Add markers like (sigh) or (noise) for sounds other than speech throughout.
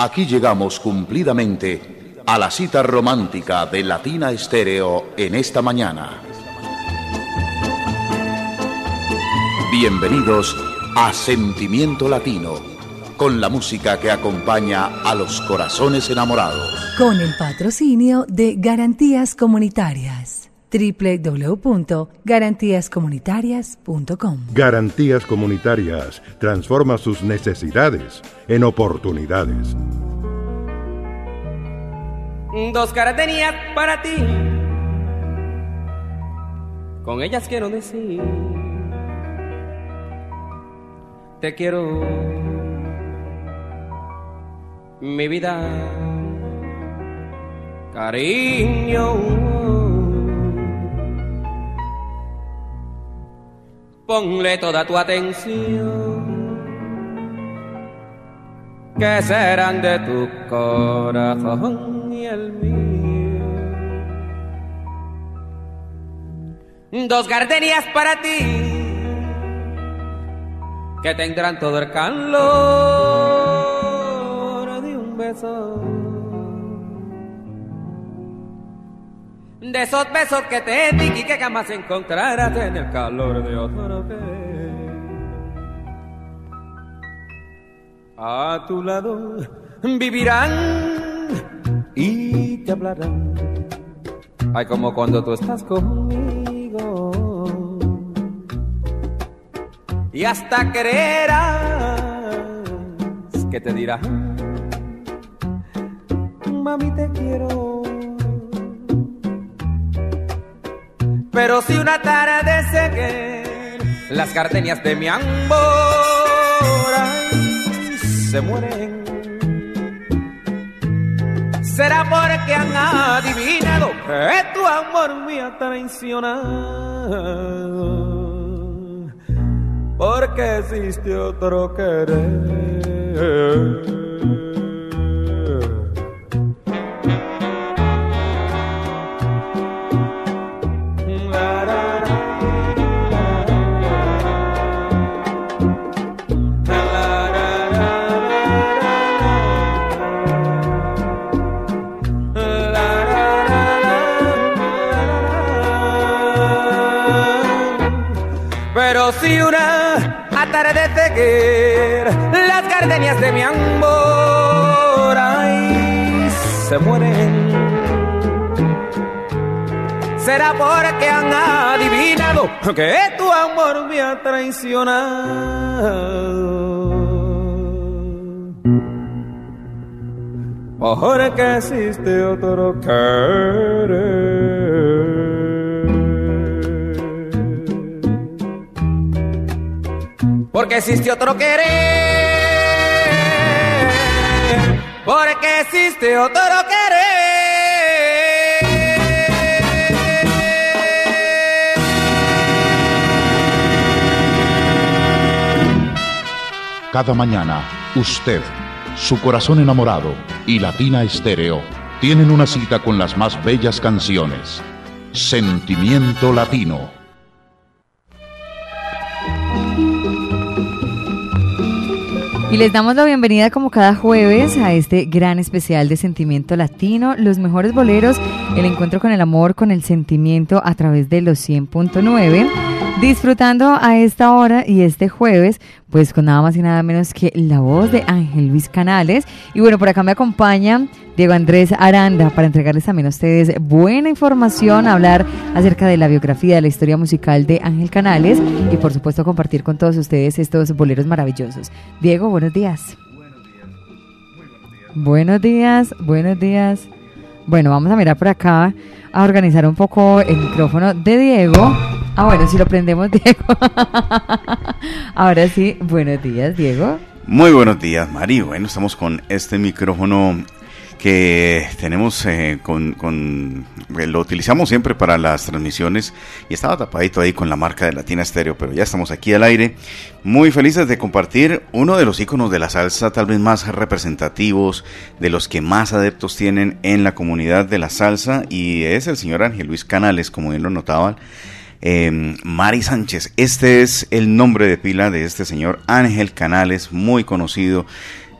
Aquí llegamos cumplidamente a la cita romántica de Latina Estéreo en esta mañana. Bienvenidos a Sentimiento Latino, con la música que acompaña a los corazones enamorados. Con el patrocinio de Garantías Comunitarias www.garantíascomunitarias.com Garantías Comunitarias transforma sus necesidades en oportunidades. Dos caras tenía para ti, con ellas quiero decir, te quiero, mi vida, cariño. Ponle toda tu atención, que serán de tu corazón y el mío. Dos gardenias para ti, que tendrán todo el calor de un beso de esos besos que te di y que jamás encontrarás en el calor de otro vez. A tu lado vivirán y te hablarán. Ay, como cuando tú estás conmigo. Y hasta creerás que te dirán, mami te quiero Pero si una tarde que las gardenias de mi amor se mueren, será porque han adivinado que tu amor me ha traicionado, porque existe otro querer. Si una atardecer las gardenias de mi amor ay, se mueren. Será porque han adivinado que tu amor me ha traicionado. Porque existe otro querer. Porque existe otro querer, porque existe otro querer. Cada mañana, usted, su corazón enamorado y Latina Estéreo tienen una cita con las más bellas canciones. Sentimiento Latino Y les damos la bienvenida como cada jueves a este gran especial de Sentimiento Latino, los mejores boleros, el encuentro con el amor, con el sentimiento a través de los 100.9. Disfrutando a esta hora y este jueves, pues con nada más y nada menos que la voz de Ángel Luis Canales. Y bueno, por acá me acompaña Diego Andrés Aranda para entregarles también a ustedes buena información, hablar acerca de la biografía, de la historia musical de Ángel Canales y por supuesto compartir con todos ustedes estos boleros maravillosos. Diego, buenos días. Buenos días, buenos días. Bueno, vamos a mirar por acá, a organizar un poco el micrófono de Diego. Ah, bueno, si lo prendemos, (laughs) Diego. Ahora sí, buenos días, Diego. Muy buenos días, Mari. Bueno, estamos con este micrófono que tenemos eh, con, eh, lo utilizamos siempre para las transmisiones y estaba tapadito ahí con la marca de Latina Stereo, pero ya estamos aquí al aire, muy felices de compartir uno de los iconos de la salsa tal vez más representativos, de los que más adeptos tienen en la comunidad de la salsa y es el señor Ángel Luis Canales, como bien lo notaban. Eh, Mari Sánchez, este es el nombre de pila de este señor Ángel Canales, muy conocido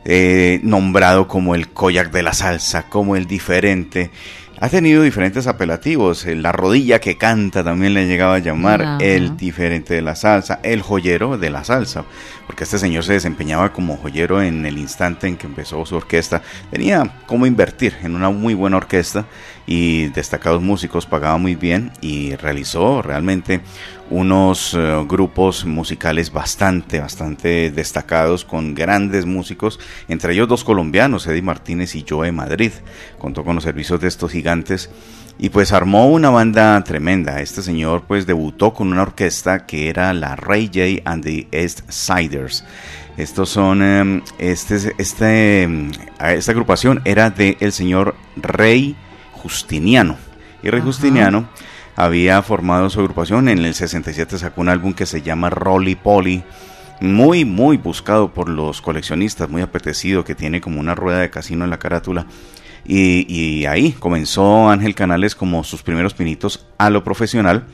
eh, nombrado como el Koyak de la salsa, como el diferente. Ha tenido diferentes apelativos. eh, La rodilla que canta también le llegaba a llamar Ajá. el diferente de la salsa, el joyero de la salsa, porque este señor se desempeñaba como joyero en el instante en que empezó su orquesta. Tenía cómo invertir en una muy buena orquesta y destacados músicos, pagaba muy bien y realizó realmente unos eh, grupos musicales bastante, bastante destacados con grandes músicos, entre ellos dos colombianos, Eddie Martínez y Joe Madrid. Contó con los servicios de estos gigantes y pues armó una banda tremenda. Este señor pues debutó con una orquesta que era la Ray J and the East Siders. Estos son, eh, este, este, eh, esta agrupación era de el señor Rey Justiniano. Y Rey Ajá. Justiniano había formado su agrupación. En el 67 sacó un álbum que se llama Rolly Polly. Muy, muy buscado por los coleccionistas, muy apetecido, que tiene como una rueda de casino en la carátula. Y, y ahí comenzó Ángel Canales como sus primeros pinitos a lo profesional,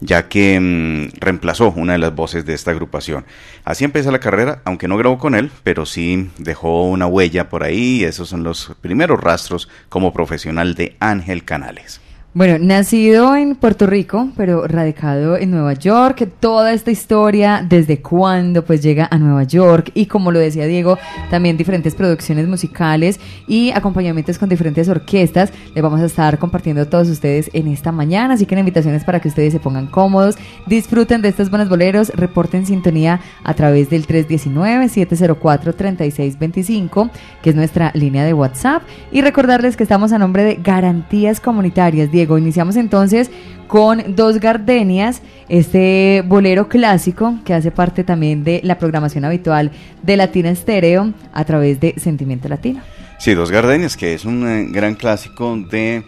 ya que mm, reemplazó una de las voces de esta agrupación. Así empieza la carrera, aunque no grabó con él, pero sí dejó una huella por ahí. Y esos son los primeros rastros como profesional de Ángel Canales. Bueno, nacido en Puerto Rico, pero radicado en Nueva York, toda esta historia, desde cuándo pues llega a Nueva York y como lo decía Diego, también diferentes producciones musicales y acompañamientos con diferentes orquestas, les vamos a estar compartiendo a todos ustedes en esta mañana, así que la invitación es para que ustedes se pongan cómodos, disfruten de estos buenos boleros, reporten sintonía a través del 319-704-3625, que es nuestra línea de WhatsApp, y recordarles que estamos a nombre de Garantías Comunitarias. Diego, iniciamos entonces con Dos Gardenias, este bolero clásico que hace parte también de la programación habitual de Latina Estéreo a través de Sentimiento Latino. Sí, Dos Gardenias, que es un eh, gran clásico de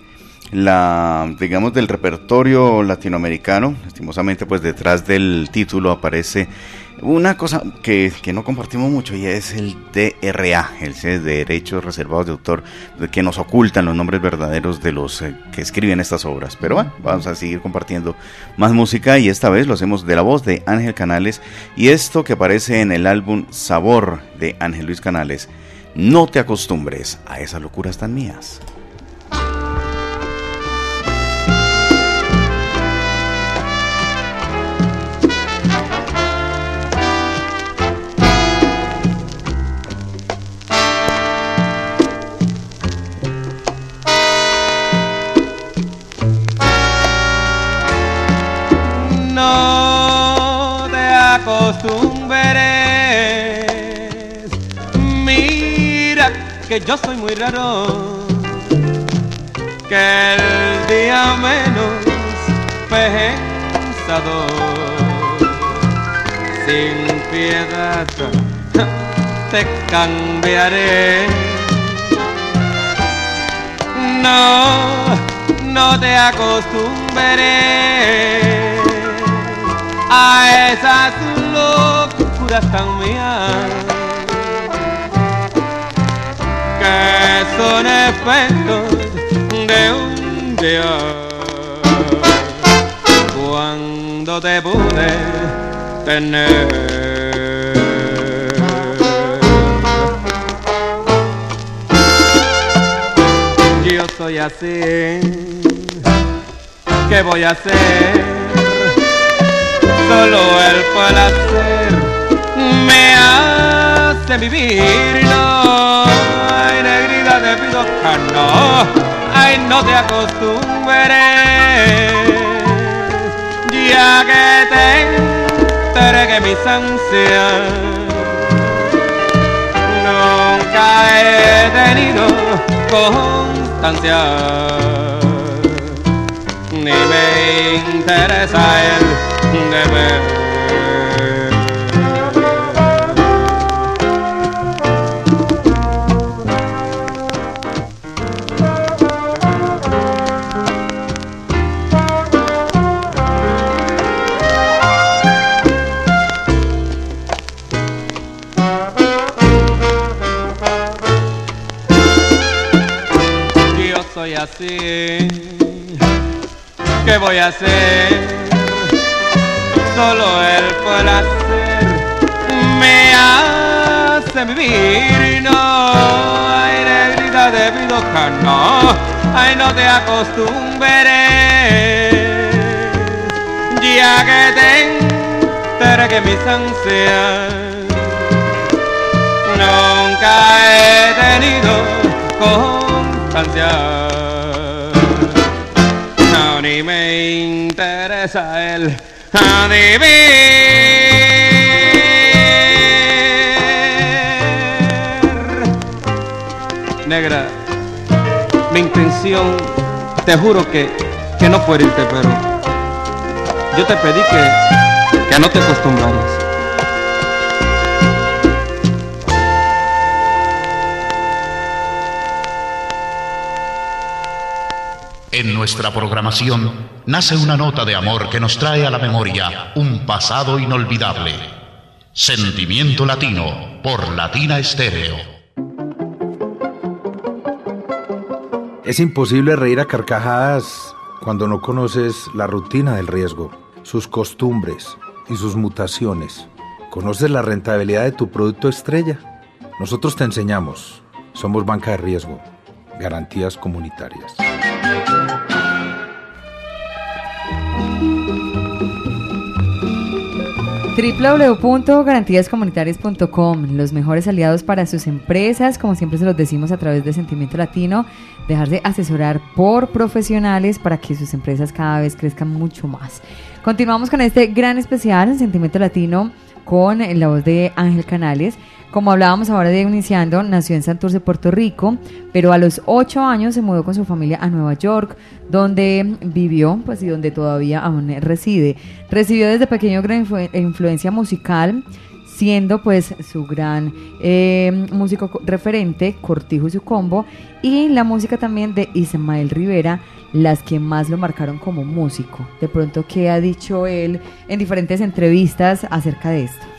la, digamos, del repertorio latinoamericano. Lastimosamente, pues detrás del título aparece una cosa que, que no compartimos mucho y es el DRA, el de Derechos Reservados de Autor, que nos ocultan los nombres verdaderos de los eh, que escriben estas obras. Pero bueno, vamos a seguir compartiendo más música y esta vez lo hacemos de la voz de Ángel Canales y esto que aparece en el álbum Sabor de Ángel Luis Canales. No te acostumbres a esas locuras tan mías. No te acostumbres. Mira que yo soy muy raro. Que el día menos pensado, sin piedad, te cambiaré. No, no te acostumbres a esas locuras tan mías que son efectos de un día cuando te pude tener. Yo soy así, ¿qué voy a hacer? Solo el placer me hace vivir. No, ay, negrita, te pido que no, ay, no te acostumbres, ya que te entregué mis ansias. Nunca he tenido constancia ni me interesa el así. ¿Qué voy a hacer? Solo el placer me hace vivir, no, ay negrita de pidoca, no, ay no te acostumbres, ya que te enteré que mis ansias nunca he tenido constancia, no ni me interesa el Negra, mi intención, te juro que, que no fue irte, pero yo te pedí que, que no te acostumbraras. En nuestra programación nace una nota de amor que nos trae a la memoria un pasado inolvidable. Sentimiento Latino por Latina Estéreo. Es imposible reír a carcajadas cuando no conoces la rutina del riesgo, sus costumbres y sus mutaciones. ¿Conoces la rentabilidad de tu producto estrella? Nosotros te enseñamos. Somos banca de riesgo. Garantías comunitarias. www.garantíascomunitarias.com, los mejores aliados para sus empresas, como siempre se los decimos a través de Sentimiento Latino, dejarse asesorar por profesionales para que sus empresas cada vez crezcan mucho más. Continuamos con este gran especial, Sentimiento Latino, con la voz de Ángel Canales. Como hablábamos ahora de iniciando, nació en Santurce, Puerto Rico, pero a los ocho años se mudó con su familia a Nueva York, donde vivió, pues y donde todavía aún reside. Recibió desde pequeño gran influencia musical, siendo pues su gran eh, músico referente, Cortijo y su combo, y la música también de Ismael Rivera, las que más lo marcaron como músico. De pronto, ¿qué ha dicho él en diferentes entrevistas acerca de esto?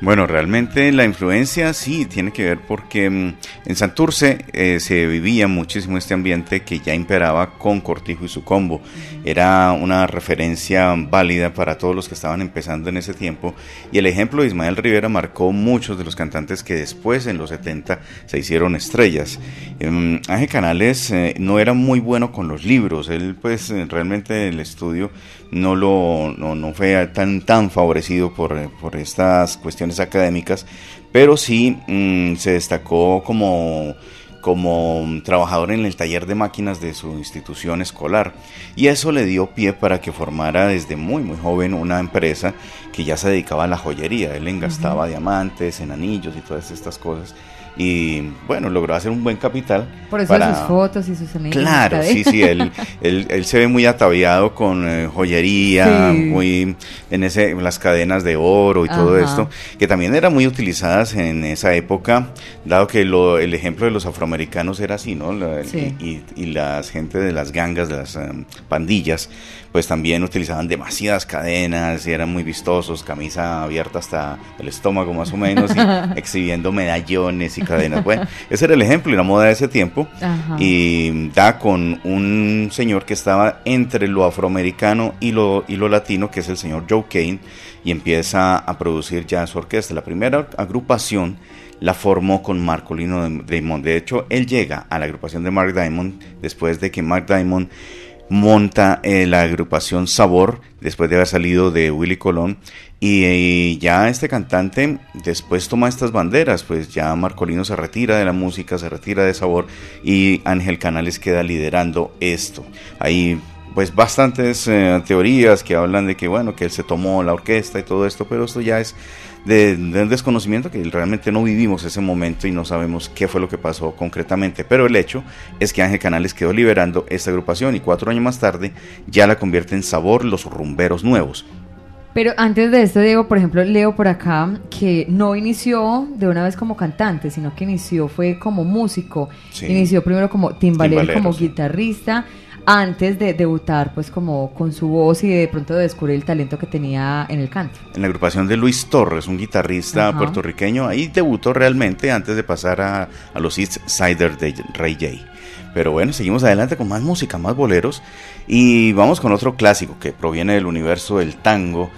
Bueno, realmente la influencia sí tiene que ver porque mm, en Santurce eh, se vivía muchísimo este ambiente que ya imperaba con Cortijo y su combo. Era una referencia válida para todos los que estaban empezando en ese tiempo y el ejemplo de Ismael Rivera marcó muchos de los cantantes que después en los 70 se hicieron estrellas. Eh, Ángel Canales eh, no era muy bueno con los libros, él pues realmente el estudio no lo no, fue tan tan favorecido por, por estas cuestiones académicas, pero sí mm, se destacó como como trabajador en el taller de máquinas de su institución escolar. Y eso le dio pie para que formara desde muy muy joven una empresa que ya se dedicaba a la joyería, él engastaba diamantes en anillos y todas estas cosas y bueno, logró hacer un buen capital. Por eso sus fotos y sus anillos. Claro, sí, sí, él, él, se ve muy ataviado con eh, joyería, muy en, ese, las cadenas de oro y todo esto, que también eran muy utilizadas en esa época, dado que lo, el ejemplo de los afroamericanos era así, ¿no? y, y, las gente de las gangas, de las eh, pandillas, pues también utilizaban demasiadas cadenas y eran muy vistosos, camisa abierta hasta el estómago más o menos, y (laughs) exhibiendo medallones y cadenas. Bueno, ese era el ejemplo y la moda de ese tiempo. Y da con un señor que estaba entre lo afroamericano y lo, y lo latino, que es el señor Joe Kane, y empieza a producir ya su orquesta. La primera agrupación la formó con Marcolino Diamond. De hecho, él llega a la agrupación de Mark Diamond después de que Mark Diamond monta eh, la agrupación Sabor después de haber salido de Willy Colón y, ya este cantante después toma estas banderas pues ya Marcolino se retira de la música se retira de Sabor y Ángel Canales queda liderando esto. Hay pues bastantes eh, teorías que hablan de que bueno que él se tomó la orquesta y todo esto pero esto ya es de, desconocimiento que realmente no vivimos ese momento y no sabemos qué fue lo que pasó concretamente. Pero el hecho es que Ángel Canales quedó liberando esta agrupación y cuatro años más tarde ya la convierte en Sabor Los Rumberos Nuevos. Pero antes de esto, Diego, por ejemplo, leo por acá que no inició de una vez como cantante, sino que inició fue como músico. Inició primero como timbalero, como guitarrista antes de debutar pues como con su voz y de pronto de descubrir el talento que tenía en el canto. En la agrupación de Luis Torres, un guitarrista puertorriqueño, ahí debutó realmente antes de pasar a, los East Siders de Ray J. Pero bueno, seguimos adelante con más música, más boleros y vamos con otro clásico que proviene del universo del tango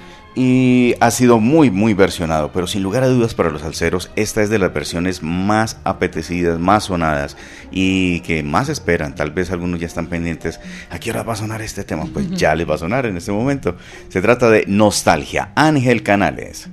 y ha sido muy, muy versionado, pero sin lugar a dudas para los salseros, esta es de las versiones más apetecidas, más sonadas y que más esperan. Tal vez algunos ya están pendientes. ¿A qué hora va a sonar este tema? Pues ya les va a sonar en este momento. Se trata de Nostalgia, Ángel Canales.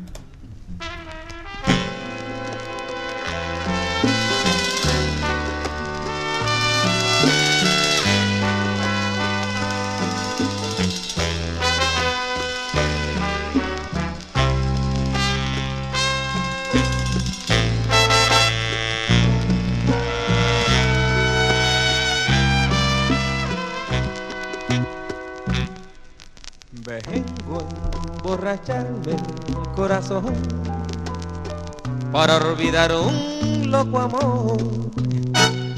Emborracharme el corazón para olvidar un loco amor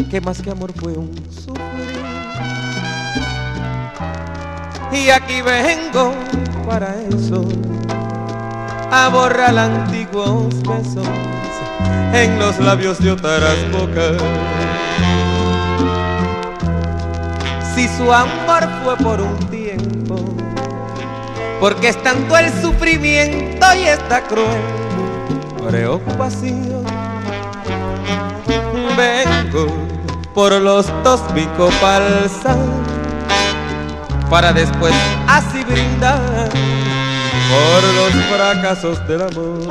que más que amor fue un sufrir. Y aquí vengo para eso, a borrar antiguos besos en los labios de otras bocas. Si su amor fue por un tiempo, porque es tanto el sufrimiento y esta cruel preocupación. Vengo por los dos mi copa para después así brindar por los fracasos del amor.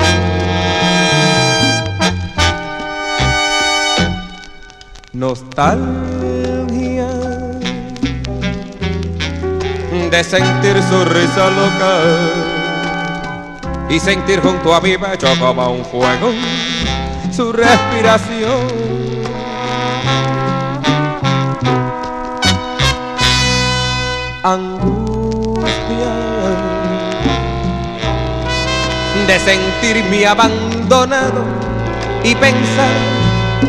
Nostalgia de sentir su risa loca y sentir junto a mi pecho como un fuego su respiración. Angustia de sentirme abandonado y pensar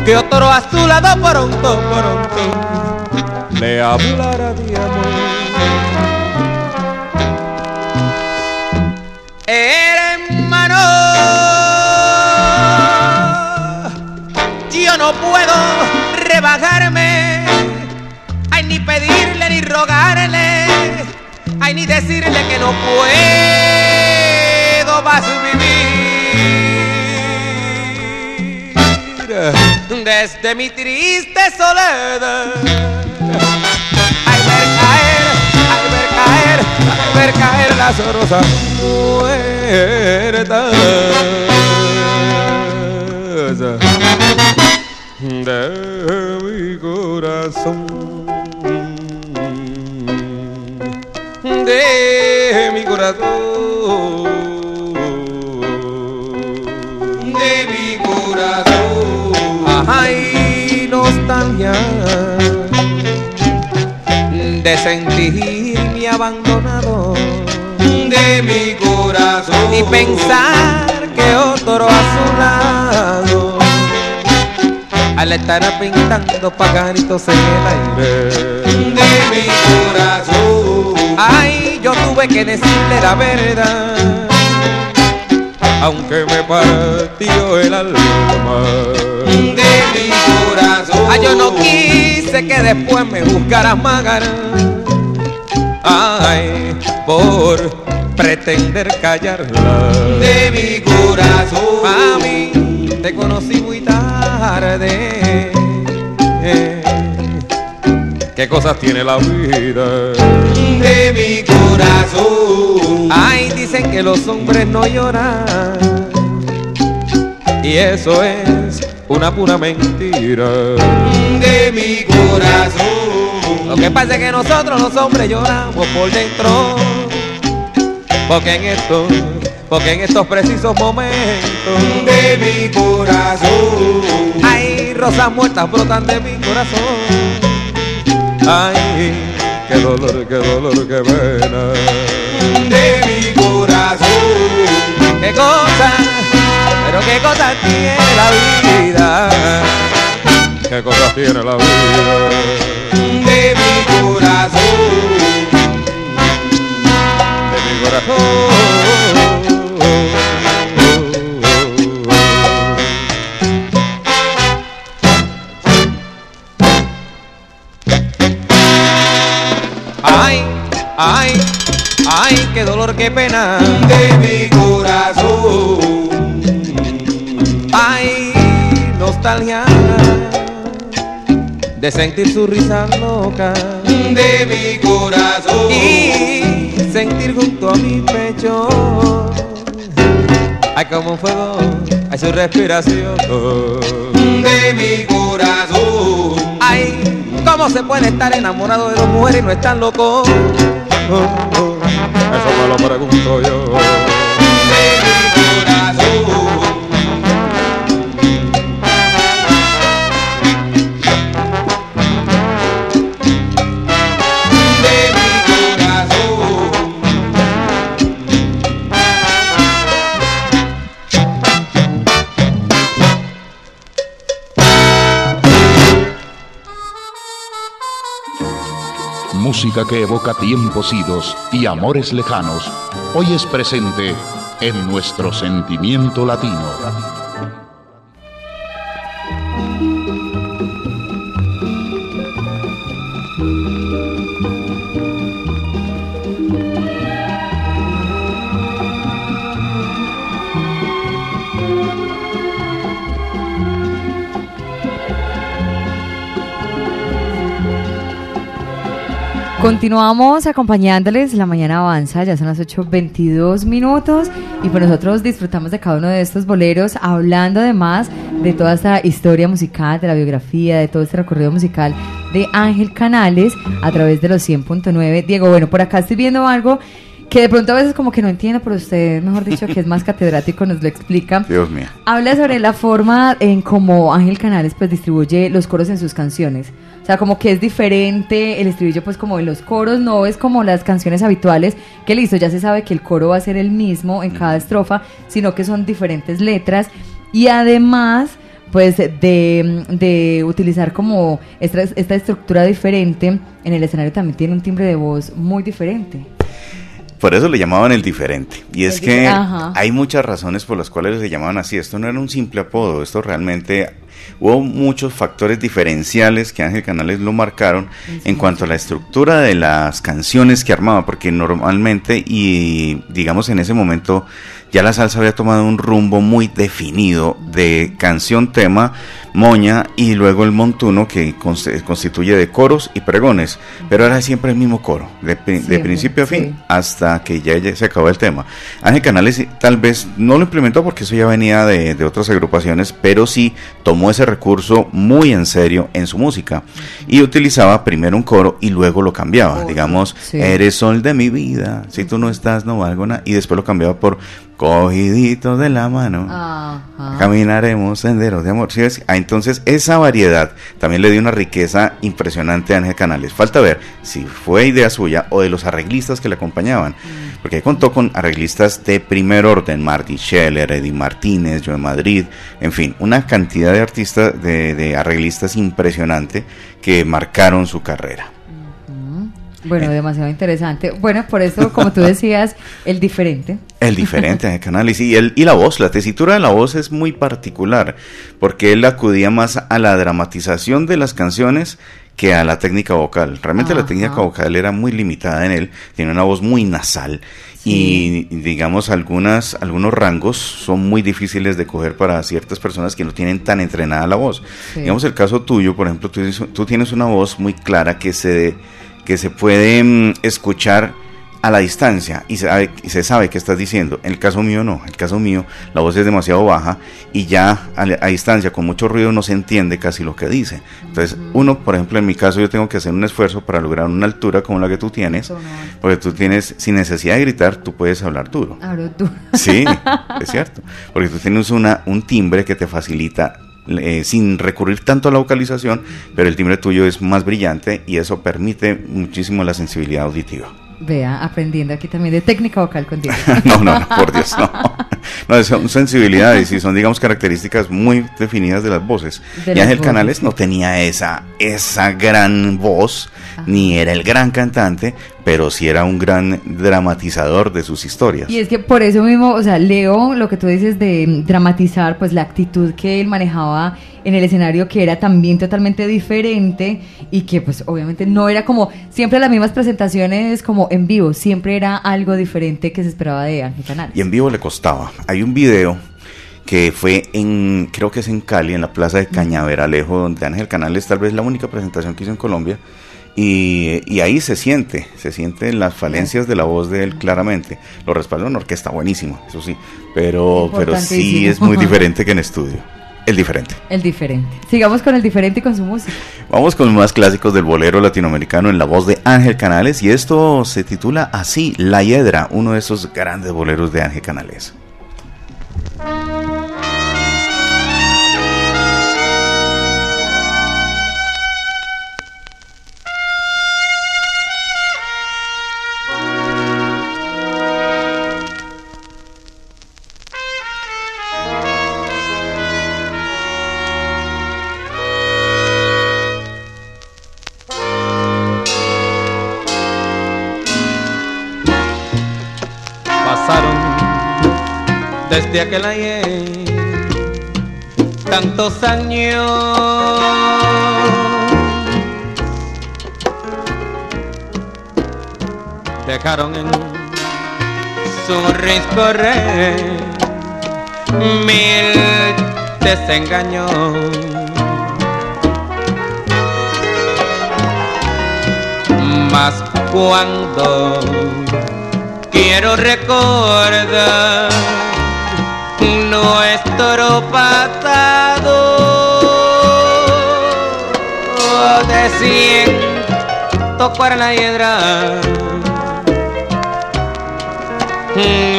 que otro a su lado pronto, pronto le hablará de amor. Decirle que no puedo más vivir desde mi triste soledad. Ay ver caer, ay ver caer, ay ver caer las rosas muertas sentirme abandonado de mi corazón. Y pensar que otro a su lado al estar pintando pagaritos en el aire. De mi corazón. Ay yo tuve que decirle la verdad aunque me partió el alma. De mi corazón. Ay yo no quise que después me buscaras magar ay por pretender callarla de mi corazón. A mí te conocí muy tarde. ¿Qué cosas tiene la vida? De mi corazón. Ay, dicen que los hombres no lloran. Y eso es una pura mentira. De mi corazón. Lo que pasa es que nosotros los hombres lloramos por dentro porque en estos, porque en estos precisos momentos de mi corazón hay rosas muertas brotan de mi corazón. Ay, qué dolor, qué dolor, qué pena de mi corazón. Qué cosa, pero qué cosas tiene la vida. Qué cosas tiene la vida. De mi corazón. Ay, ay, de sentir su risa loca. De mi corazón. Y sentir junto a mi pecho. Hay como un fuego hay su respiración. De mi corazón. Ay cómo se puede estar enamorado de dos mujeres y no estar loco eso me lo pregunto yo música que evoca tiempos idos y amores lejanos, hoy es presente en nuestro sentimiento latino. Continuamos acompañándoles, la mañana avanza, ya son las 8.22 minutos y pues nosotros disfrutamos de cada uno de estos boleros, hablando además de toda esta historia musical, de la biografía, de todo este recorrido musical de Ángel Canales a través de los 100.9. Diego, bueno, por acá estoy viendo algo que de pronto a veces como que no entiendo, pero usted, mejor dicho, que es más catedrático, nos lo explica. Dios mío. Habla sobre la forma en cómo Ángel Canales pues distribuye los coros en sus canciones. O sea, como que es diferente el estribillo, pues como en los coros, no es como las canciones habituales, que listo, ya se sabe que el coro va a ser el mismo en cada estrofa, sino que son diferentes letras. Y además, pues de, de utilizar como esta, esta estructura diferente, en el escenario también tiene un timbre de voz muy diferente. Por eso le llamaban el diferente. Y es que hay muchas razones por las cuales le llamaban así. Esto no era un simple apodo, esto realmente hubo muchos factores diferenciales que Ángel Canales lo marcaron en cuanto a la estructura de las canciones que armaba, porque normalmente y digamos en ese momento ya la salsa había tomado un rumbo muy definido de canción tema moña y luego el montuno que constituye de coros y pregones, pero era siempre el mismo coro, de, principio a fin, hasta que ya, se acabó el tema. Ángel Canales tal vez no lo implementó porque eso ya venía de, otras agrupaciones, pero sí tomó ese recurso muy en serio en su música. Y utilizaba primero un coro y luego lo cambiaba, digamos, eres sol de mi vida, si tú no estás no valgo nada, y después lo cambiaba por cogiditos de la mano, caminaremos senderos de amor. ¿Sí ah, entonces, esa variedad también le dio una riqueza impresionante a Ángel Canales. Falta ver si fue idea suya o de los arreglistas que le acompañaban, mm. porque contó con arreglistas de primer orden: Marty Scheller, Eddie Martínez, Joe Madrid, en fin, una cantidad de artistas, de, de arreglistas impresionante que marcaron su carrera. Bueno, demasiado interesante. Bueno, por eso, como tú decías, el diferente. El diferente de Canales y, el, y la voz, la tesitura de la voz es muy particular, porque él acudía más a la dramatización de las canciones que a la técnica vocal. Realmente la técnica vocal era muy limitada en él, tiene una voz muy nasal y digamos algunas algunos rangos son muy difíciles de coger para ciertas personas que no tienen tan entrenada la voz. Digamos el caso tuyo, por ejemplo, tú, tú tienes una voz muy clara que se que se puede mm, escuchar a la distancia y se, sabe, se sabe que estás diciendo. En el caso mío no, en el caso mío la voz es demasiado baja y ya a, distancia con mucho ruido no se entiende casi lo que dice. Entonces uno, por ejemplo, en mi caso yo tengo que hacer un esfuerzo para lograr una altura como la que tú tienes, porque tú tienes, sin necesidad de gritar, tú puedes hablar duro. Hablo duro. Sí, (laughs) es cierto, porque tú tienes una, un timbre que te facilita eh, sin recurrir tanto a la vocalización, pero el timbre tuyo es más brillante y eso permite muchísimo la sensibilidad auditiva. Vea, aprendiendo aquí también de técnica vocal contigo. (laughs) no, no, por Dios, no. (laughs) no, son sensibilidades y son, digamos, características muy definidas de las voces. De y Ángel voces. Canales no tenía esa, esa gran voz, ni era el gran cantante, pero sí era un gran dramatizador de sus historias. Y es que por eso mismo, o sea, leo lo que tú dices de dramatizar, pues la actitud que él manejaba en el escenario, que era también totalmente diferente y que pues obviamente no era como siempre las mismas presentaciones como en vivo, siempre era algo diferente que se esperaba de Ángel Canales. Y en vivo le costaba. Hay un video que fue en, creo que es en Cali, en la plaza de Cañaveralejo, donde Ángel Canales tal vez la única presentación que hizo en Colombia. Y, y ahí se siente, se sienten las falencias de la voz de él claramente. Lo respalda una orquesta buenísima, eso sí, pero, pero sí es muy diferente que en estudio. El diferente. El diferente. Sigamos con el diferente y con su música. Vamos con más clásicos del bolero latinoamericano en la voz de Ángel Canales y esto se titula así, La Hiedra, uno de esos grandes boleros de Ángel Canales. Desde aquel ayer tantos años dejaron en su riz correr mil desengaños. Mas cuando quiero recordar nuestro pasado. De siento para la hiedra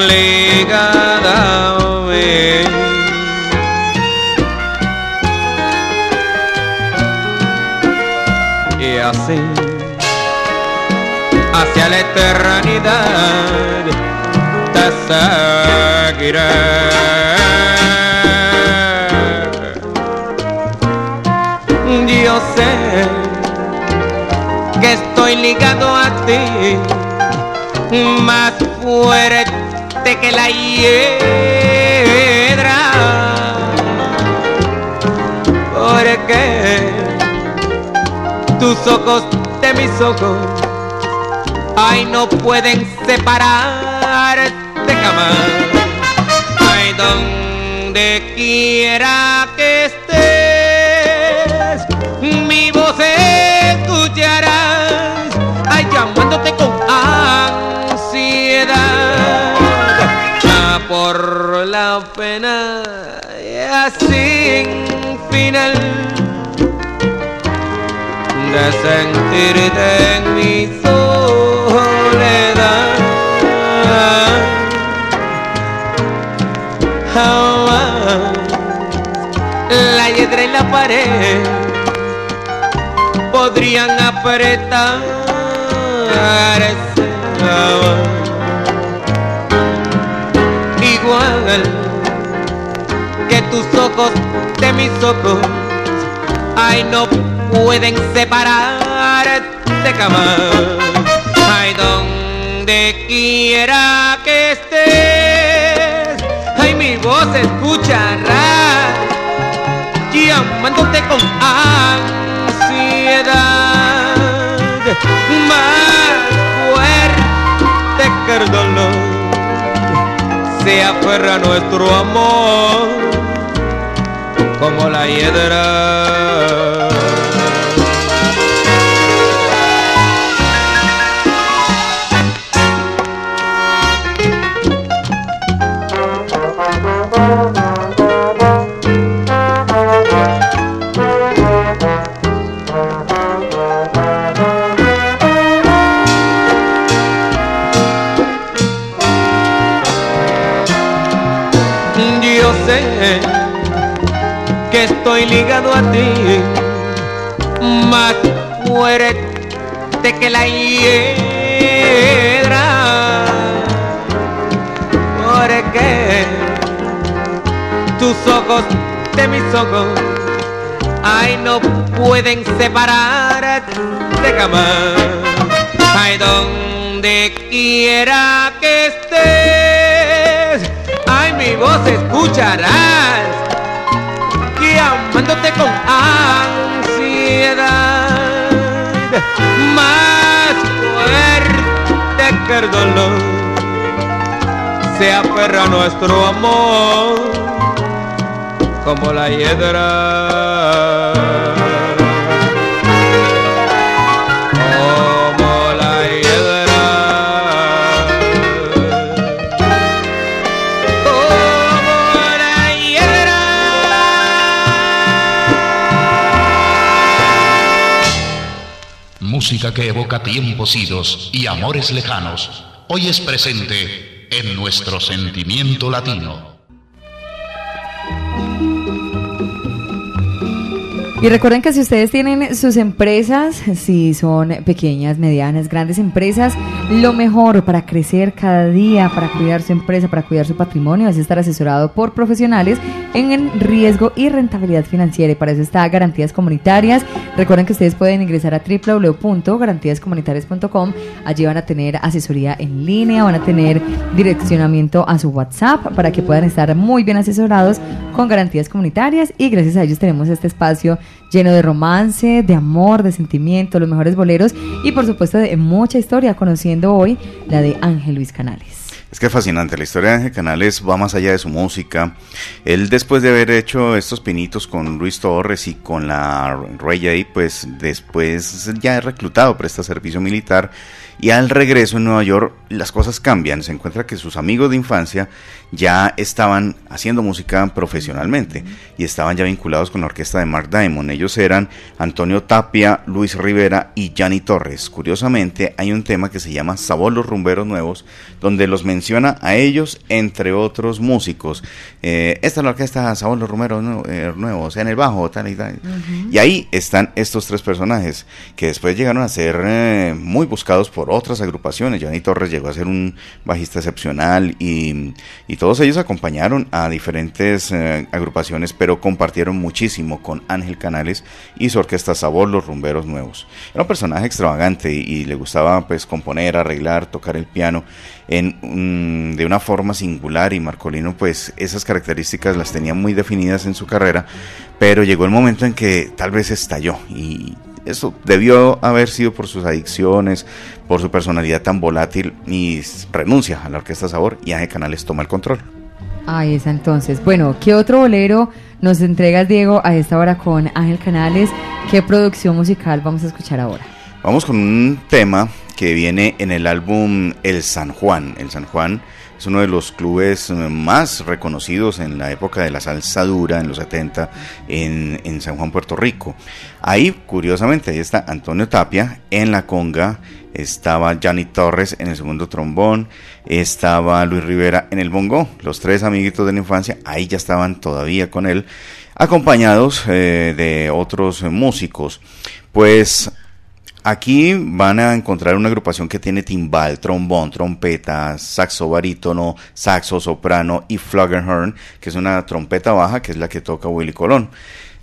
ligada a mí. y así hacia la eternidad te seguiré. Yo sé que estoy ligado a ti más fuerte que la hiedra. Porque tus ojos de mis ojos ay no pueden separarte jamás ay donde quiera que estés mi voz escucharás. Ay llamándote con ansiedad. Por la pena sin final. De sentirte en mi soledad. Pared podrían apretar ese amor. Igual que tus ojos de mis ojos ay no pueden separarte jamás. Ay donde quiera que estés ay mi voz escuchará llamándote con ansiedad más fuerte que el dolor se aferra nuestro amor como la hiedra. Ligado a ti. Más fuerte que la hiedra. Porque tus ojos de mis ojos, ay, no pueden separar de jamás. Ay, donde quiera que estés, ay, mi voz escucharás, amándote con ansiedad, más fuerte que el dolor, se aferra nuestro amor como la hiedra. Que evoca tiempos idos y amores lejanos, hoy es presente en nuestro sentimiento latino. Y recuerden que si ustedes tienen sus empresas, si son pequeñas, medianas, grandes empresas, lo mejor para crecer cada día, para cuidar su empresa, para cuidar su patrimonio, es estar asesorado por profesionales en riesgo y rentabilidad financiera. Y para eso está Garantías Comunitarias. Recuerden que ustedes pueden ingresar a www.garantíascomunitarias.com. Allí van a tener asesoría en línea, van a tener direccionamiento a su WhatsApp para que puedan estar muy bien asesorados con garantías comunitarias. Y gracias a ellos tenemos este espacio lleno de romance, de amor, de sentimiento, los mejores boleros y por supuesto de mucha historia, conociendo hoy la de Ángel Luis Canales. Es que fascinante, la historia de Ángel Canales va más allá de su música. Él después de haber hecho estos pinitos con Luis Torres y con la Rey pues después ya es reclutado, presta servicio militar y al regreso en Nueva York las cosas cambian. Se encuentra que sus amigos de infancia ya estaban haciendo música profesionalmente y estaban ya vinculados con la orquesta de Mark Diamond. Ellos eran Antonio Tapia, Luis Rivera y Gianni Torres. Curiosamente, hay un tema que se llama Sabor los Rumberos Nuevos, donde los menciona a ellos entre otros músicos. Eh, esta es la orquesta Sabor los Rumberos eh, Nuevos, en el bajo, tal y tal. Y ahí están estos tres personajes que después llegaron a ser eh, muy buscados por otras agrupaciones. Gianni Torres llegó a ser un bajista excepcional y, y todos ellos acompañaron a diferentes eh, agrupaciones, pero compartieron muchísimo con Ángel Canales y su orquesta Sabor, los Rumberos Nuevos. Era un personaje extravagante y, le gustaba pues componer, arreglar, tocar el piano en, de una forma singular y Marcolino pues esas características las tenía muy definidas en su carrera, pero llegó el momento en que tal vez estalló y eso debió haber sido por sus adicciones, por su personalidad tan volátil y renuncia a la Orquesta Sabor y Ángel Canales toma el control. Ahí es entonces. Bueno, ¿qué otro bolero nos entregas, Diego, a esta hora con Ángel Canales? ¿Qué producción musical vamos a escuchar ahora? Vamos con un tema que viene en el álbum El San Juan. El San Juan es uno de los clubes más reconocidos en la época de la salsa dura, en los 70, en, San Juan, Puerto Rico. Ahí, curiosamente, ahí está Antonio Tapia en la conga, estaba Gianni Torres en el segundo trombón, estaba Luis Rivera en el bongo, los tres amiguitos de la infancia, ahí ya estaban todavía con él, acompañados eh, de otros músicos. Pues Aquí van a encontrar una agrupación que tiene timbal, trombón, trompeta, saxo barítono, saxo soprano y flugelhorn, que es una trompeta baja, que es la que toca Willy Colón,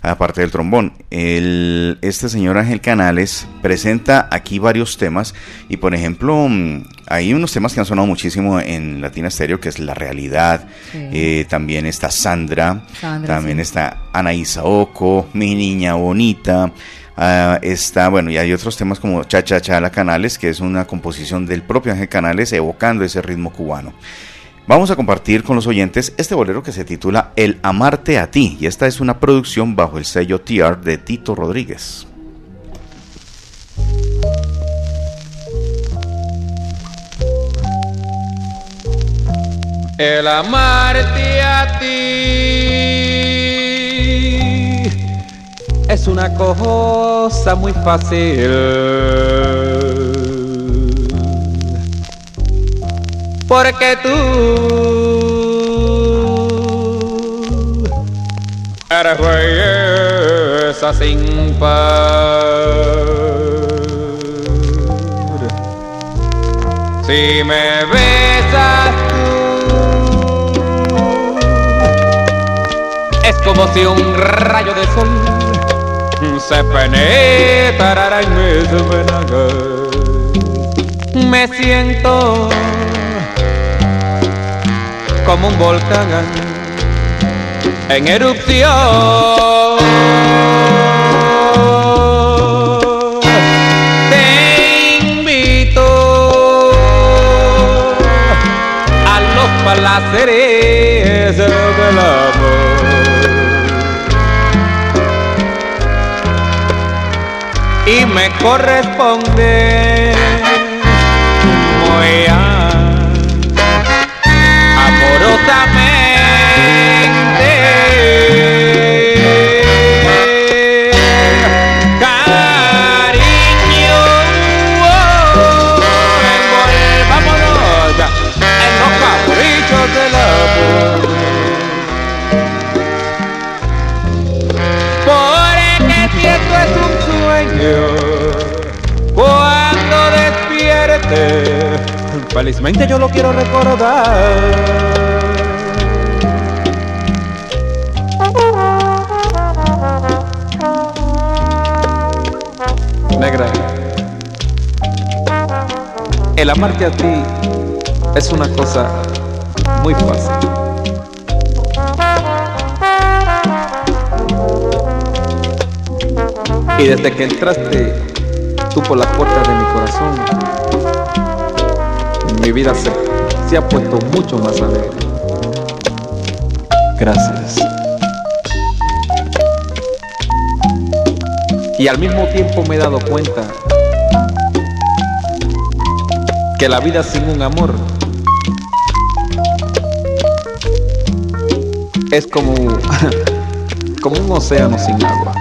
aparte del trombón. El, este señor Ángel Canales presenta aquí varios temas y, por ejemplo, mm, hay unos temas que han sonado muchísimo en Latina Stereo, que es La Realidad, eh, también está Sandra, también está Anaísa Oco, Mi Niña Bonita. Ah, está, bueno, y hay otros temas como Cha Cha Cha La Canales, que es una composición del propio Ángel Canales evocando ese ritmo cubano. Vamos a compartir con los oyentes este bolero que se titula El Amarte a ti, y esta es una producción bajo el sello TR de Tito Rodríguez. El amarte es una cosa muy fácil. Porque tú eres belleza sin par. Si me besas tú, como si un rayo de sol se penetrara en mis venagas. Me siento como un volcán en erupción. Te invito a los placeres del amor. Me corresponde felizmente yo lo quiero recordar. Negra, el amarte a ti es una cosa muy fácil. Y desde que entraste tú por la puerta de mi corazón, mi vida se, se ha puesto mucho más alegre. Gracias. Y al mismo tiempo me he dado cuenta que la vida sin un amor es como, (laughs) como un océano sin agua.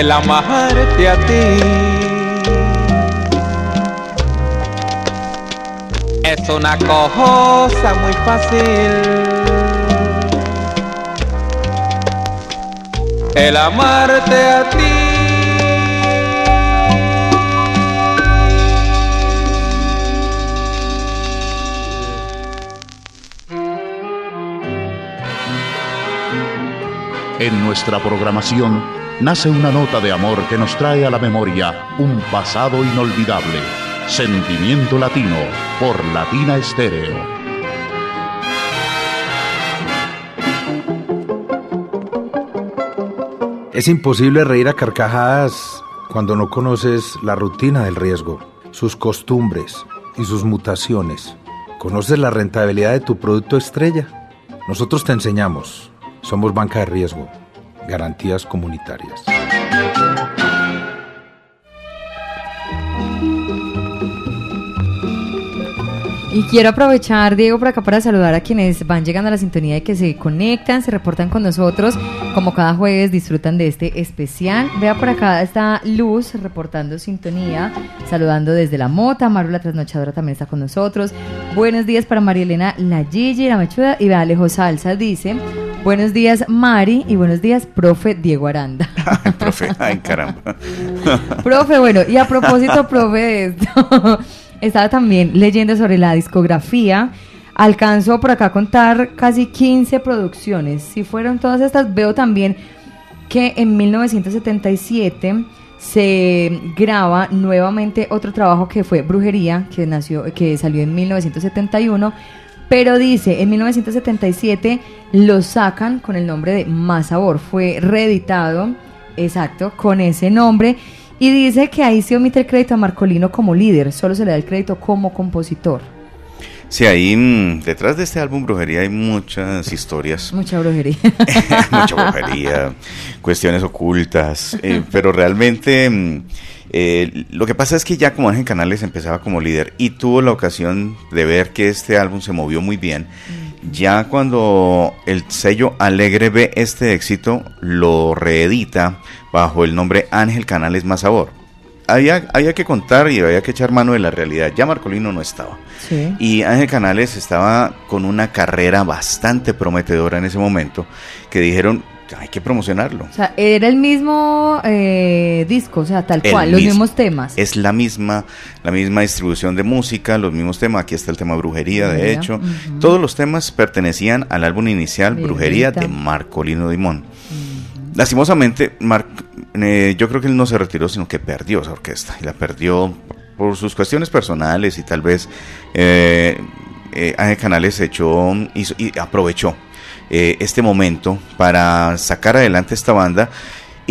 El amarte a ti es una cosa muy fácil. El amarte a ti. En nuestra programación nace una nota de amor que nos trae a la memoria un pasado inolvidable. Sentimiento Latino por Latina Estéreo. Es imposible reír a carcajadas cuando no conoces la rutina del riesgo, sus costumbres y sus mutaciones. ¿Conoces la rentabilidad de tu producto estrella? Nosotros te enseñamos. Somos banca de riesgo. Garantías comunitarias. Y quiero aprovechar, Diego, por acá para saludar a quienes van llegando a la sintonía y que se conectan, se reportan con nosotros. Como cada jueves disfrutan de este especial. Vea por acá está Luz reportando sintonía, saludando desde la mota. Maru la trasnochadora también está con nosotros. Buenos días para María Elena La Gigi, la Mechuda y Alejo Salsa dice. Buenos días, Mari, y buenos días, profe Diego Aranda. (laughs) profe, ay caramba. (laughs) profe, bueno, y a propósito, profe, de esto, (laughs) estaba también leyendo sobre la discografía. Alcanzó por acá a contar casi 15 producciones. Si fueron todas estas, veo también que en 1977 se graba nuevamente otro trabajo que fue Brujería, que nació, que salió en 1971. Pero dice, en 1977 lo sacan con el nombre de Más Sabor. Fue reeditado, exacto, con ese nombre. Y dice que ahí se omite el crédito a Marcolino como líder, solo se le da el crédito como compositor. Sí, ahí mm, detrás de este álbum Brujería hay muchas historias. (laughs) Mucha brujería. (laughs) Mucha brujería, cuestiones ocultas, eh, (laughs) pero realmente mm, Eh, lo que pasa es que ya como Ángel Canales empezaba como líder y tuvo la ocasión de ver que este álbum se movió muy bien. Ya cuando el sello Alegre ve este éxito, lo reedita bajo el nombre Ángel Canales Más Sabor. Había, había que contar y había que echar mano de la realidad. Ya Marcolino no estaba. Y Ángel Canales estaba con una carrera bastante prometedora en ese momento, que dijeron, hay que promocionarlo. O sea, era el mismo eh, disco, o sea, tal cual, los mismos temas. Es la misma, la misma distribución de música, los mismos temas. Aquí está el tema Brujería, de hecho. Todos los temas pertenecían al álbum inicial Brujería de Marcolino Dimón. Lastimosamente, eh, yo creo que él no se retiró, sino que perdió esa orquesta. Y la perdió por sus cuestiones personales y tal vez eh, eh Canales echó y aprovechó eh, este momento para sacar adelante esta banda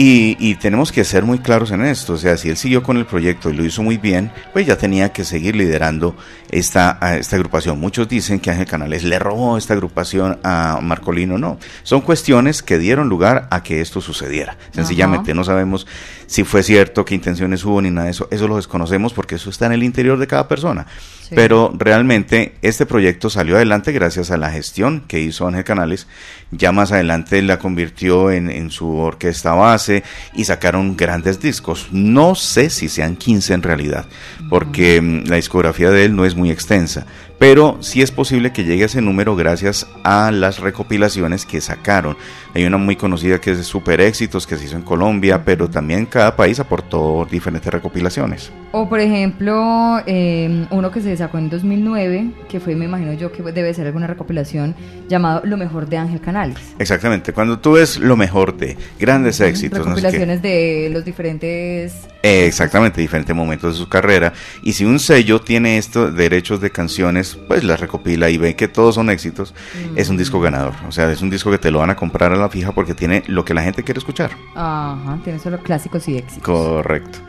y, tenemos que ser muy claros en esto, o sea, si él siguió con el proyecto y lo hizo muy bien, pues ya tenía que seguir liderando esta, esta agrupación. Muchos dicen que Ángel Canales le robó esta agrupación a Marcolino, no, son cuestiones que dieron lugar a que esto sucediera. Sencillamente no sabemos si fue cierto, qué intenciones hubo ni nada de eso, eso lo desconocemos porque eso está en el interior de cada persona. Pero realmente este proyecto salió adelante gracias a la gestión que hizo Ángel Canales. Ya más adelante la convirtió en, en su orquesta base y sacaron grandes discos. No sé si sean 15 en realidad, porque mm, la discografía de él no es muy extensa pero sí es posible que llegue a ese número gracias a las recopilaciones que sacaron. Hay una muy conocida que es de Super Éxitos que se hizo en Colombia, pero también cada país aportó diferentes recopilaciones. O por ejemplo, em, uno que se sacó en 2009, que fue, me imagino yo, que debe ser alguna recopilación llamado Lo mejor de Ángel Canales. Exactamente, cuando tú ves lo mejor de grandes éxitos. Recopilaciones de los diferentes... exactamente, diferentes momentos de su carrera. Y si un sello tiene estos derechos de canciones, pues las recopila y ve que todos son éxitos, es un disco ganador. O sea, es un disco que te lo van a comprar a la fija porque tiene lo que la gente quiere escuchar. Ajá, tiene solo clásicos y éxitos. Correcto.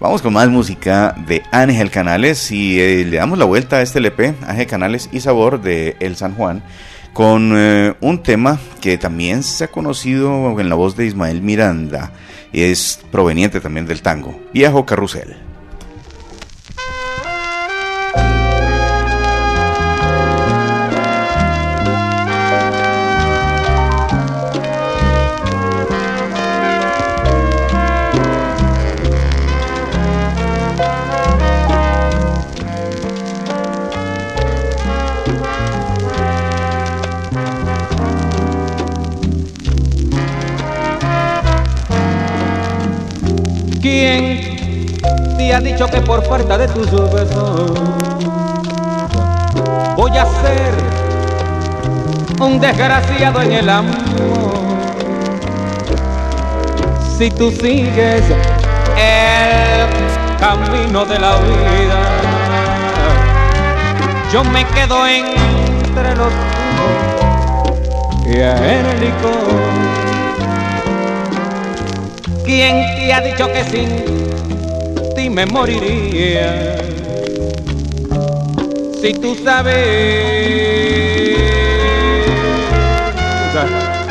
Vamos con más música de Ángel Canales y eh, le damos la vuelta a este LP, Ángel Canales y Sabor de El San Juan, con eh, un tema que también se ha conocido en la voz de Ismael Miranda es proveniente también del tango, Viejo Carrusel. Ha dicho que por falta de tus besos voy a ser un desgraciado en el amor. Si tú sigues el camino de la vida, yo me quedo entre los y el licor. ¿Quién te ha dicho que sin ti me moriría. Si tú sabes,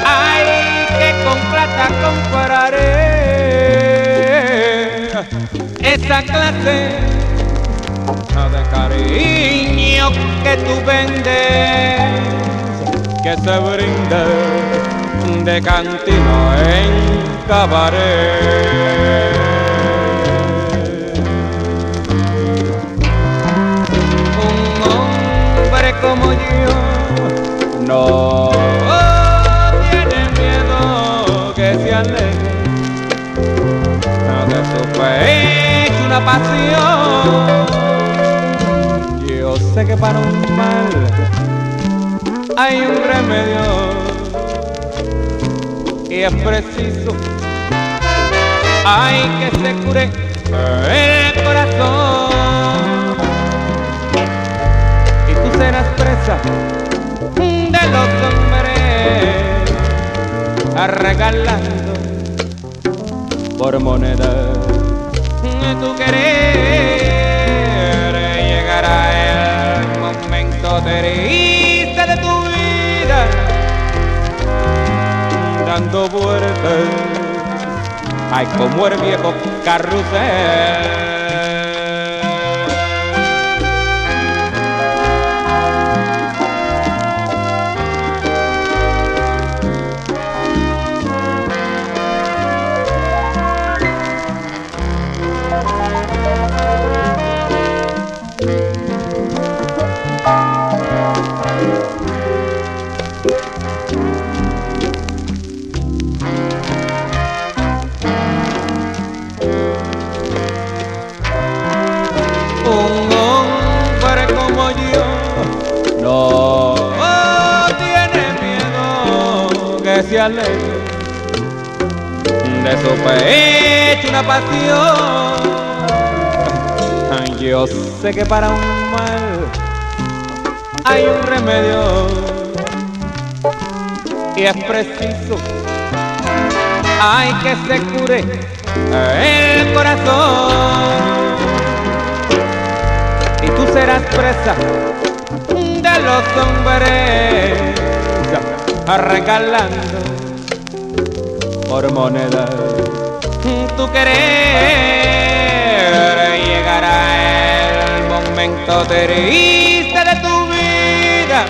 ay, que con plata compraré esa clase de cariño que tú vendes, que se brinda de cantino en cabaret. Como yo. No tiene miedo que se aleje de su pecho una pasión. Yo sé que para un mal hay un remedio. Y es preciso. Hay que se cure el corazón serás presa de los hombres regalando por moneda tu querer llegará el momento triste de tu vida dando vueltas ay como el viejo carrusel. De su pecho una pasión. Yo sé que para un mal hay un remedio. Y es preciso. Hay que se cure el corazón. Y tú serás presa de los hombres. Regalando por moneda. Tu querer llegará el momento triste de tu vida.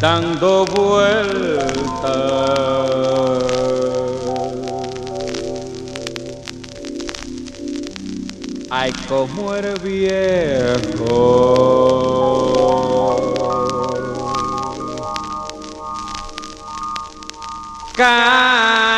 Dando vueltas. Ay como eres viejo กา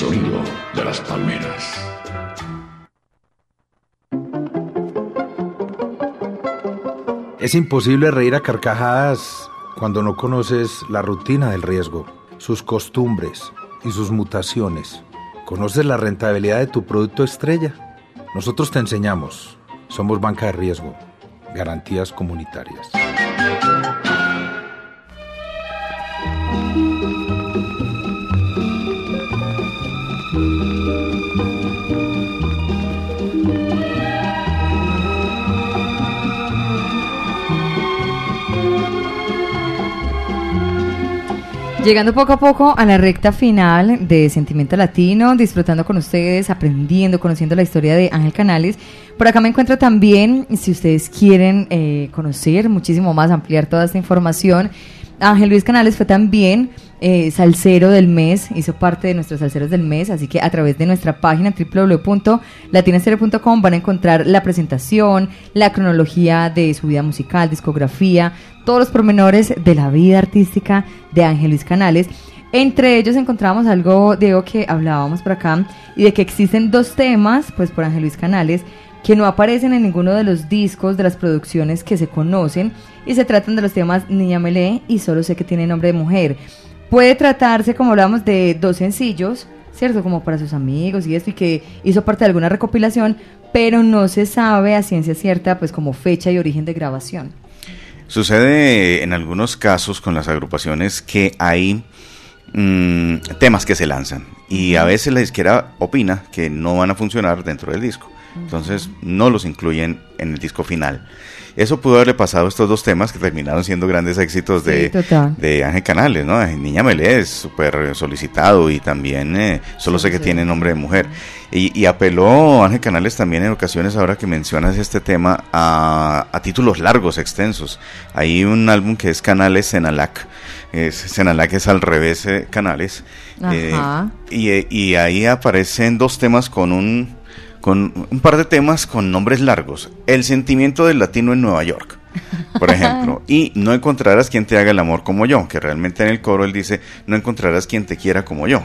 sonido de las palmeras. Es imposible reír a carcajadas cuando no conoces la rutina del riesgo, sus costumbres y sus mutaciones. ¿Conoces la rentabilidad de tu producto estrella? Nosotros te enseñamos. Somos banca de riesgo. Garantías comunitarias. Llegando poco a poco a la recta final de Sentimiento Latino, disfrutando con ustedes, aprendiendo, conociendo la historia de Ángel Canales. Por acá me encuentro también, si ustedes quieren eh, conocer muchísimo más, ampliar toda esta información, Ángel Luis Canales fue también eh, salsero del mes, hizo parte de nuestros salseros del mes, así que a través de nuestra página www.latinastereo.com van a encontrar la presentación, la cronología de su vida musical, discografía, todos los pormenores de la vida artística de Ángel Luis Canales. Entre ellos encontramos algo, Diego, que hablábamos por acá, y de que existen dos temas, pues por Ángel Luis Canales, que no aparecen en ninguno de los discos de las producciones que se conocen, y se tratan de los temas Niña Melé y Solo sé que tiene nombre de mujer. Puede tratarse, como hablábamos, de dos sencillos, ¿cierto? Como para sus amigos y esto, y que hizo parte de alguna recopilación, pero no se sabe a ciencia cierta, pues como fecha y origen de grabación. Sucede en algunos casos con las agrupaciones que hay mm, temas que se lanzan y a veces la izquierda opina que no van a funcionar dentro del disco. Entonces no los incluyen en el disco final. Eso pudo haberle pasado a estos dos temas que terminaron siendo grandes éxitos de, de Ángel Canales, ¿no? Niña Melé es súper solicitado y también eh, solo sé que tiene nombre de mujer. Y, apeló Ángel Canales también en ocasiones, ahora que mencionas este tema, a, títulos largos, extensos. Hay un álbum que es Canales Senalac. Es, Senalac es al revés eh, Canales. Eh, y, y ahí aparecen dos temas con un con un par de temas con nombres largos. El sentimiento del latino en Nueva York, por (laughs) ejemplo. y no encontrarás quien te haga el amor como yo, que realmente en el coro él dice, no encontrarás quien te quiera como yo.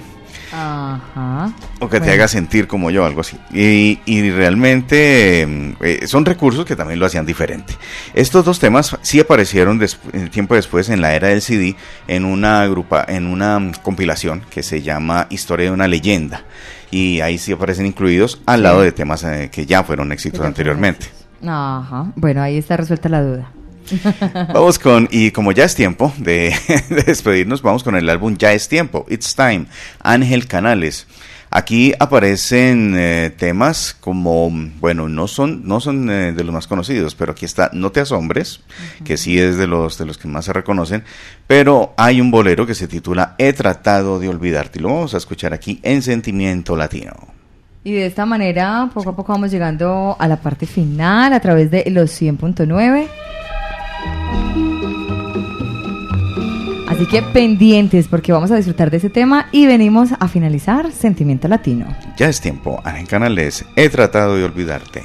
Ajá. O que te haga sentir como yo, algo así. Y, y realmente mm, eh, son recursos que también lo hacían diferente. Estos dos temas sí aparecieron eh, tiempo después en la era del CD en una, grupa, en una mm, compilación que se llama Historia de una leyenda. Y ahí sí aparecen incluidos al lado de temas eh, que ya fueron éxitos anteriormente. Ajá. Bueno, ahí está resuelta la duda. (laughs) Vamos con, y como ya es tiempo de, (laughs) de despedirnos, vamos con el álbum Ya es tiempo, It's Time, Ángel Canales. Aquí aparecen eh, temas como, bueno, no son, no son eh, de los más conocidos, pero aquí está No te asombres, que sí es de los, de los que más se reconocen, pero hay un bolero que se titula He tratado de olvidarte y lo vamos a escuchar aquí en Sentimiento Latino. Y de esta manera, poco a poco vamos llegando a la parte final a través de los 100.9. Así que pendientes porque vamos a disfrutar de ese tema y venimos a finalizar Sentimiento Latino. Ya es tiempo, Ángel Canales, He tratado de olvidarte.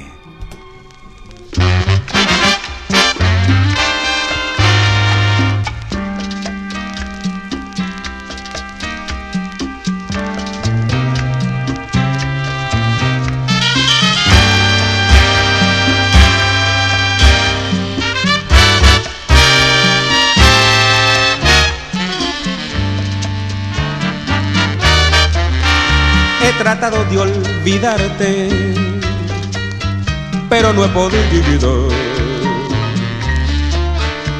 Olvidarte, pero no he podido.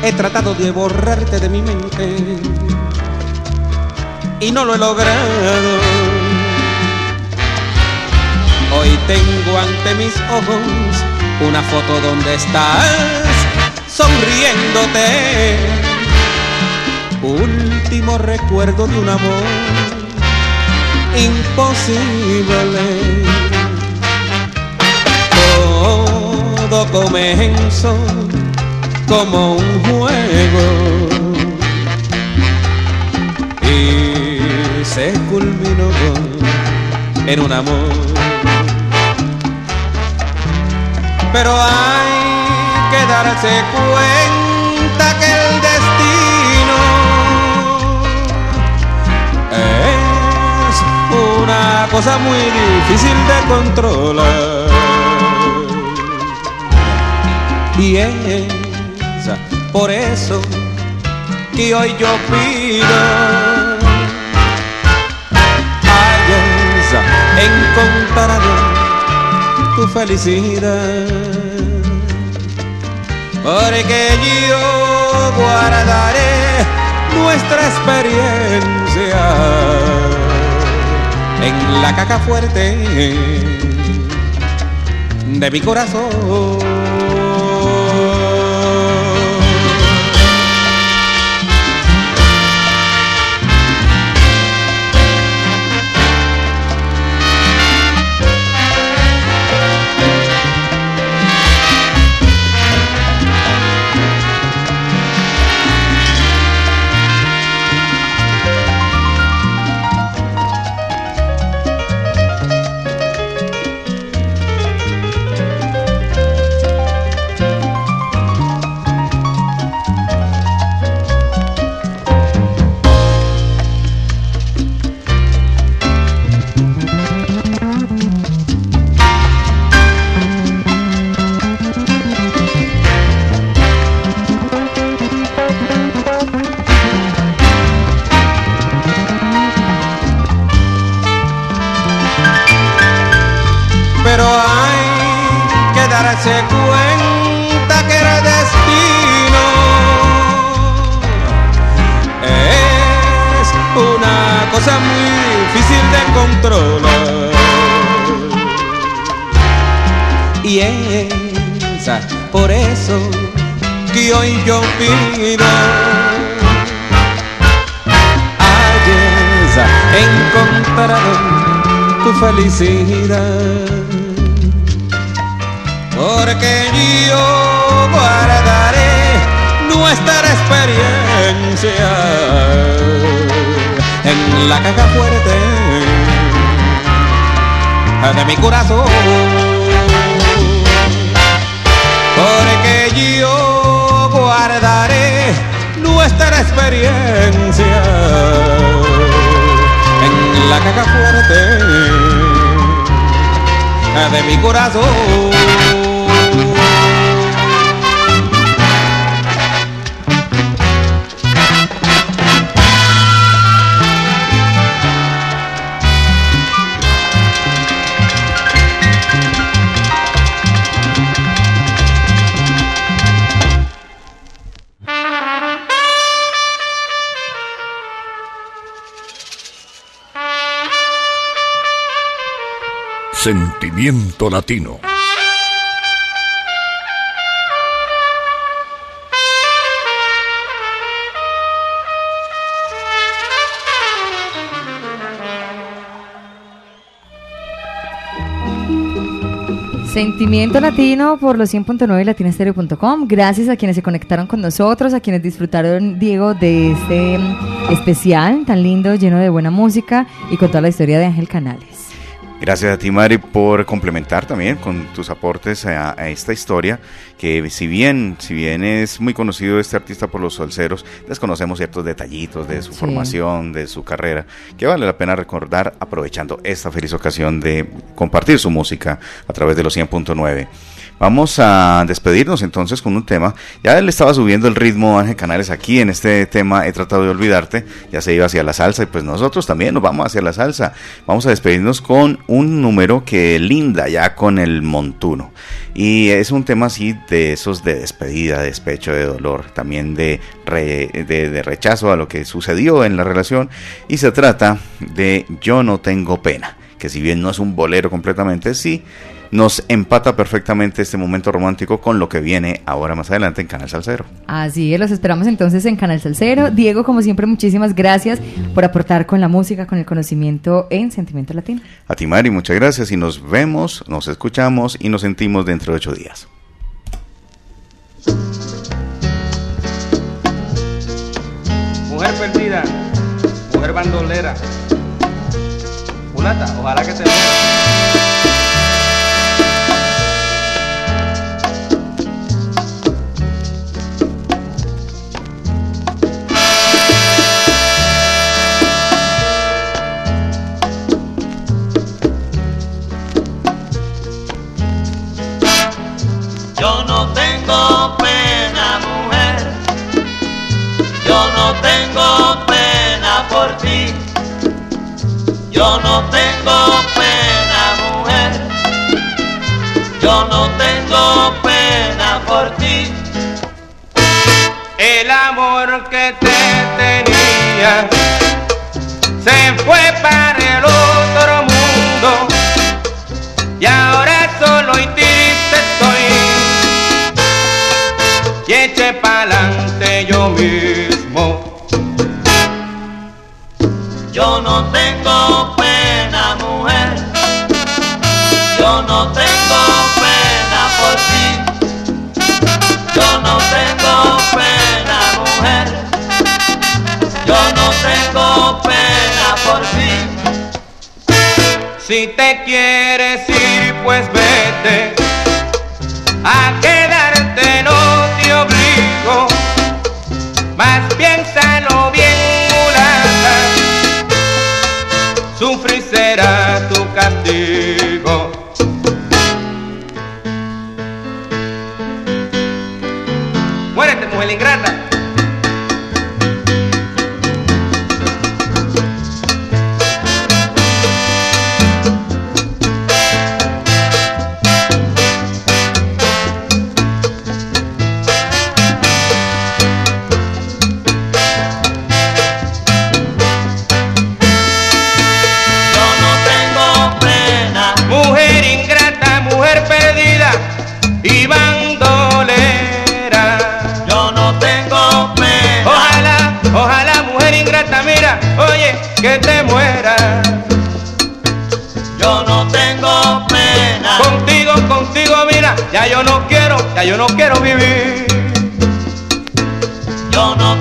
He tratado de borrarte de mi mente y no lo he logrado. Hoy tengo ante mis ojos una foto donde estás sonriéndote. Último recuerdo de un amor imposible. Todo comenzó como un juego y se culminó en un amor. Pero hay que darse cuenta una cosa muy difícil de controlar. Y es por eso que hoy yo pido hayas encontrado tu felicidad. Porque yo guardaré nuestra experiencia en la caja fuerte de mi corazón. Darse cuenta que el destino es una cosa muy difícil de controlar. Y es por eso que hoy yo pido hayas encontrado tu felicidad. Porque yo guardaré nuestra experiencia en la caja fuerte de mi corazón. Porque yo guardaré nuestra experiencia en la caja fuerte de mi corazón. Sentimiento Latino. Sentimiento Latino por los 100.9 latinastereo.com. Gracias a quienes se conectaron con nosotros, a quienes disfrutaron, Diego, de este especial tan lindo, lleno de buena música y con toda la historia de Ángel Canales. Gracias a ti, Mari, por complementar también con tus aportes a, esta historia, que si bien, si bien es muy conocido este artista por los solceros, desconocemos ciertos detallitos de su formación, de su carrera, que vale la pena recordar aprovechando esta feliz ocasión de compartir su música a través de los 100.9. Vamos a despedirnos entonces con un tema. Ya él estaba subiendo el ritmo Ángel Canales aquí en este tema He tratado de olvidarte. Ya se iba hacia la salsa y pues nosotros también nos vamos hacia la salsa. Vamos a despedirnos con un número que linda ya con el montuno. Y es un tema así de esos de despedida, de despecho, de dolor, también de rechazo a lo que sucedió en la relación. Y se trata de Yo no tengo pena, que si bien no es un bolero completamente, sí nos empata perfectamente este momento romántico con lo que viene ahora más adelante en Canal Salcero. Así es, los esperamos entonces en Canal Salcero. Diego, como siempre, muchísimas gracias por aportar con la música, con el conocimiento en Sentimiento Latino. A ti, Mari, muchas gracias y nos vemos, nos escuchamos y nos sentimos dentro de ocho días. Mujer perdida, mujer bandolera, mulata, ojalá que te Yo no tengo pena, mujer. Yo no tengo pena por ti. El amor que te tenía se fue para Si te quieres ir, pues vete. Ya yo no quiero, ya yo no quiero vivir. Yo no